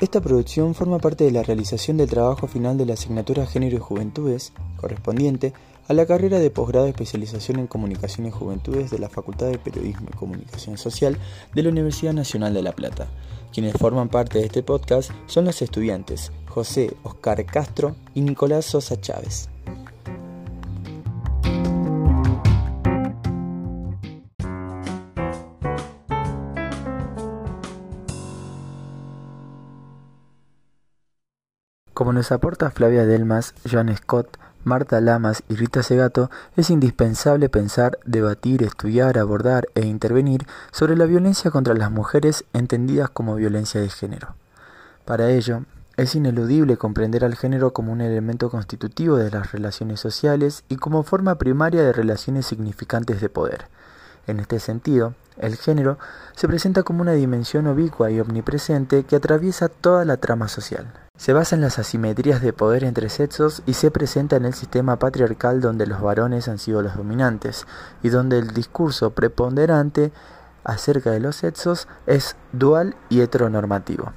Esta producción forma parte de la realización del trabajo final de la asignatura Género y Juventudes, correspondiente a la carrera de posgrado de especialización en Comunicación y Juventudes de la Facultad de Periodismo y Comunicación Social de la Universidad Nacional de La Plata. Quienes forman parte de este podcast son los estudiantes José Oscar Castro y Nicolás Sosa Chávez. Como nos aporta Flavia Delmas, Joan Scott, Marta Lamas y Rita Segato, es indispensable pensar, debatir, estudiar, abordar e intervenir sobre la violencia contra las mujeres entendidas como violencia de género. Para ello, es ineludible comprender al género como un elemento constitutivo de las relaciones sociales y como forma primaria de relaciones significantes de poder. En este sentido, el género se presenta como una dimensión ubicua y omnipresente que atraviesa toda la trama social. Se basa en las asimetrías de poder entre sexos y se presenta en el sistema patriarcal donde los varones han sido los dominantes y donde el discurso preponderante acerca de los sexos es dual y heteronormativo.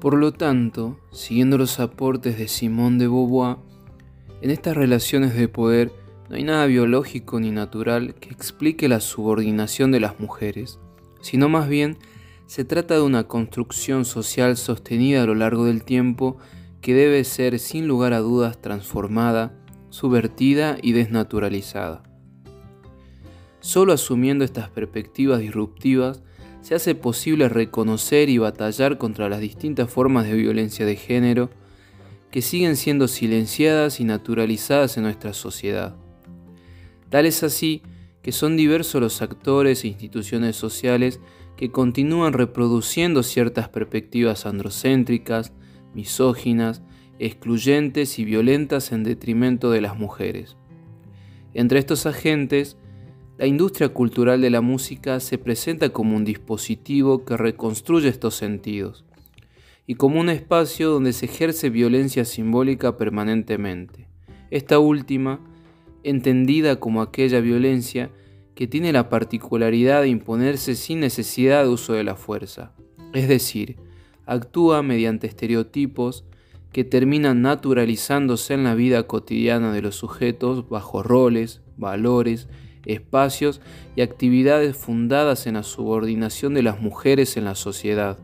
Por lo tanto, siguiendo los aportes de Simone de Beauvoir, en estas relaciones de poder no hay nada biológico ni natural que explique la subordinación de las mujeres, sino más bien se trata de una construcción social sostenida a lo largo del tiempo que debe ser sin lugar a dudas transformada, subvertida y desnaturalizada. Solo asumiendo estas perspectivas disruptivas se hace posible reconocer y batallar contra las distintas formas de violencia de género que siguen siendo silenciadas y naturalizadas en nuestra sociedad. Tal es así que son diversos los actores e instituciones sociales que continúan reproduciendo ciertas perspectivas androcéntricas, misóginas, excluyentes y violentas en detrimento de las mujeres. Entre estos agentes, la industria cultural de la música se presenta como un dispositivo que reconstruye estos sentidos y como un espacio donde se ejerce violencia simbólica permanentemente. Esta última entendida como aquella violencia que tiene la particularidad de imponerse sin necesidad de uso de la fuerza, es decir, actúa mediante estereotipos que terminan naturalizándose en la vida cotidiana de los sujetos bajo roles, valores, espacios y actividades fundadas en la subordinación de las mujeres en la sociedad.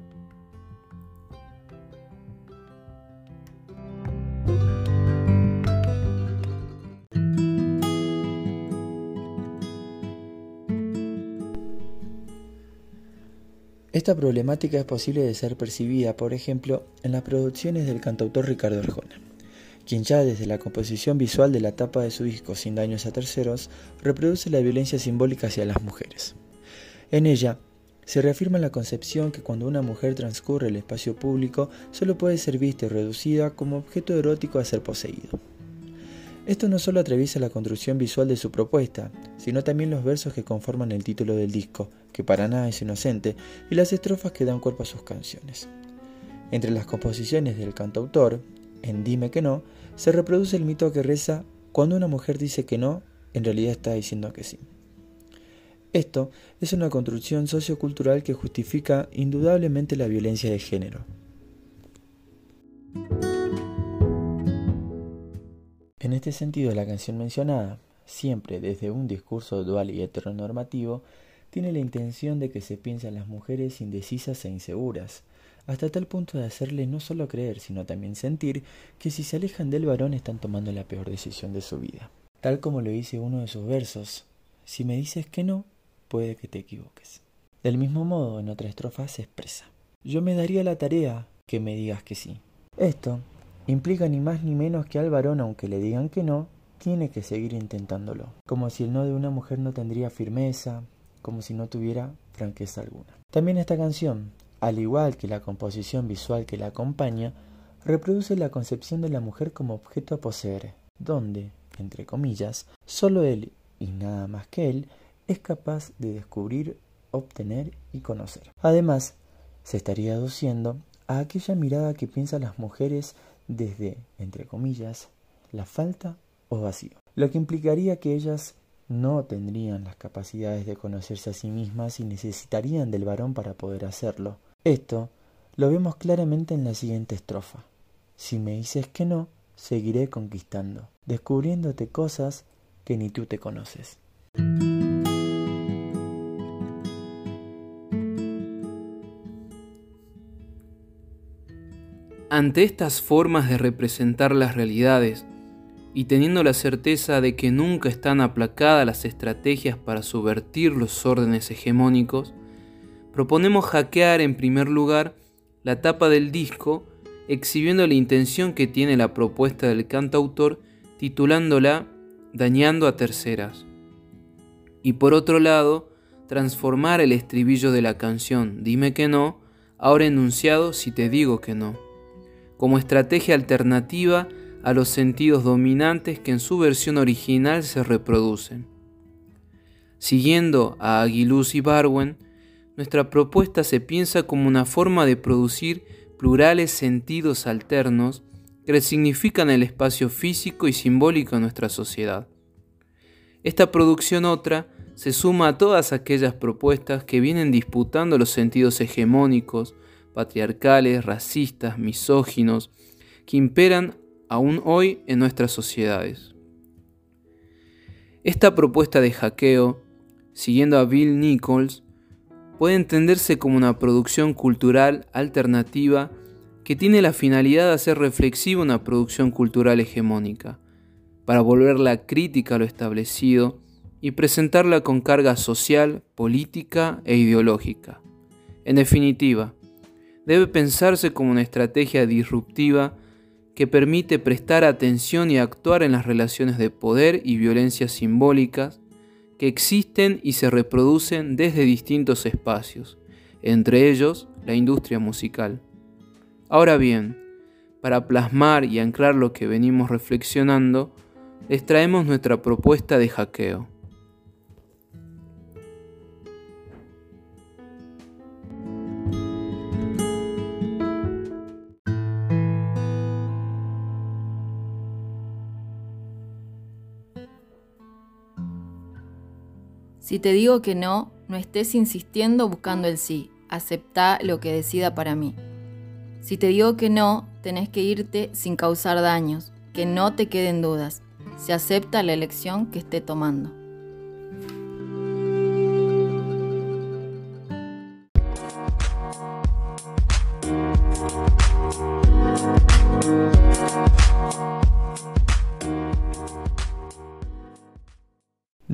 Esta problemática es posible de ser percibida, por ejemplo, en las producciones del cantautor Ricardo Arjona, quien ya desde la composición visual de la tapa de su disco Sin daños a terceros reproduce la violencia simbólica hacia las mujeres. En ella, se reafirma la concepción que cuando una mujer transcurre el espacio público solo puede ser vista y reducida como objeto erótico a ser poseído. Esto no solo atraviesa la construcción visual de su propuesta, sino también los versos que conforman el título del disco, que para nada es inocente, y las estrofas que dan cuerpo a sus canciones. Entre las composiciones del cantautor, en Dime que no, se reproduce el mito que reza, cuando una mujer dice que no, en realidad está diciendo que sí. Esto es una construcción sociocultural que justifica indudablemente la violencia de género. En este sentido, la canción mencionada, siempre desde un discurso dual y heteronormativo, tiene la intención de que se piensen las mujeres indecisas e inseguras, hasta tal punto de hacerle no solo creer, sino también sentir que si se alejan del varón están tomando la peor decisión de su vida. Tal como lo dice uno de sus versos, si me dices que no, puede que te equivoques. Del mismo modo, en otra estrofa se expresa, yo me daría la tarea que me digas que sí. Esto implica ni más ni menos que al varón, aunque le digan que no, tiene que seguir intentándolo, como si el no de una mujer no tendría firmeza, como si no tuviera franqueza alguna. También esta canción, al igual que la composición visual que la acompaña, reproduce la concepción de la mujer como objeto a poseer, donde, entre comillas, solo él y nada más que él es capaz de descubrir, obtener y conocer. Además, se estaría aduciendo a aquella mirada que piensan las mujeres desde, entre comillas, la falta o vacío, lo que implicaría que ellas no tendrían las capacidades de conocerse a sí mismas y necesitarían del varón para poder hacerlo. Esto lo vemos claramente en la siguiente estrofa. Si me dices que no, seguiré conquistando, descubriéndote cosas que ni tú te conoces. Ante estas formas de representar las realidades, y teniendo la certeza de que nunca están aplacadas las estrategias para subvertir los órdenes hegemónicos, proponemos hackear en primer lugar la tapa del disco, exhibiendo la intención que tiene la propuesta del cantautor, titulándola Dañando a terceras. Y por otro lado, transformar el estribillo de la canción Dime que no, ahora enunciado Si te digo que no, como estrategia alternativa a los sentidos dominantes que en su versión original se reproducen. Siguiendo a Aguiluz y Barwen, nuestra propuesta se piensa como una forma de producir plurales sentidos alternos que resignifican el espacio físico y simbólico de nuestra sociedad. Esta producción otra se suma a todas aquellas propuestas que vienen disputando los sentidos hegemónicos, patriarcales, racistas, misóginos, que imperan aún hoy en nuestras sociedades. Esta propuesta de hackeo, siguiendo a Bill Nichols, puede entenderse como una producción cultural alternativa que tiene la finalidad de hacer reflexiva una producción cultural hegemónica, para volverla crítica a lo establecido y presentarla con carga social, política e ideológica. En definitiva, debe pensarse como una estrategia disruptiva que permite prestar atención y actuar en las relaciones de poder y violencia simbólicas que existen y se reproducen desde distintos espacios, entre ellos la industria musical. Ahora bien, para plasmar y anclar lo que venimos reflexionando, les traemos nuestra propuesta de hackeo. Si te digo que no, no estés insistiendo buscando el sí. Acepta lo que decida para mí. Si te digo que no, tenés que irte sin causar daños, que no te queden dudas. Se acepta la elección que esté tomando.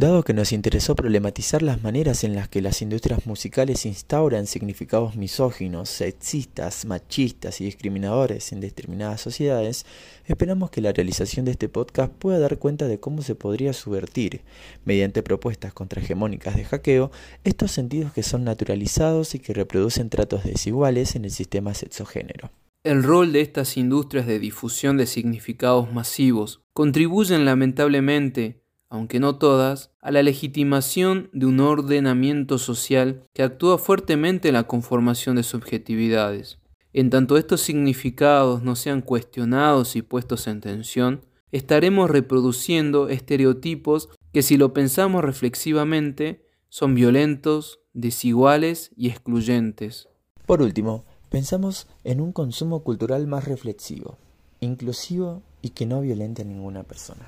Dado que nos interesó problematizar las maneras en las que las industrias musicales instauran significados misóginos, sexistas, machistas y discriminadores en determinadas sociedades, esperamos que la realización de este podcast pueda dar cuenta de cómo se podría subvertir, mediante propuestas contrahegemónicas de hackeo, estos sentidos que son naturalizados y que reproducen tratos desiguales en el sistema sexogénero. El rol de estas industrias de difusión de significados masivos contribuyen lamentablemente aunque no todas, a la legitimación de un ordenamiento social que actúa fuertemente en la conformación de subjetividades. En tanto estos significados no sean cuestionados y puestos en tensión, estaremos reproduciendo estereotipos que si lo pensamos reflexivamente son violentos, desiguales y excluyentes. Por último, pensamos en un consumo cultural más reflexivo, inclusivo y que no violente a ninguna persona.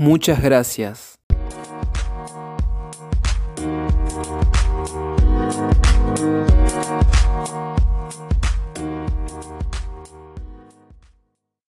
Muchas gracias.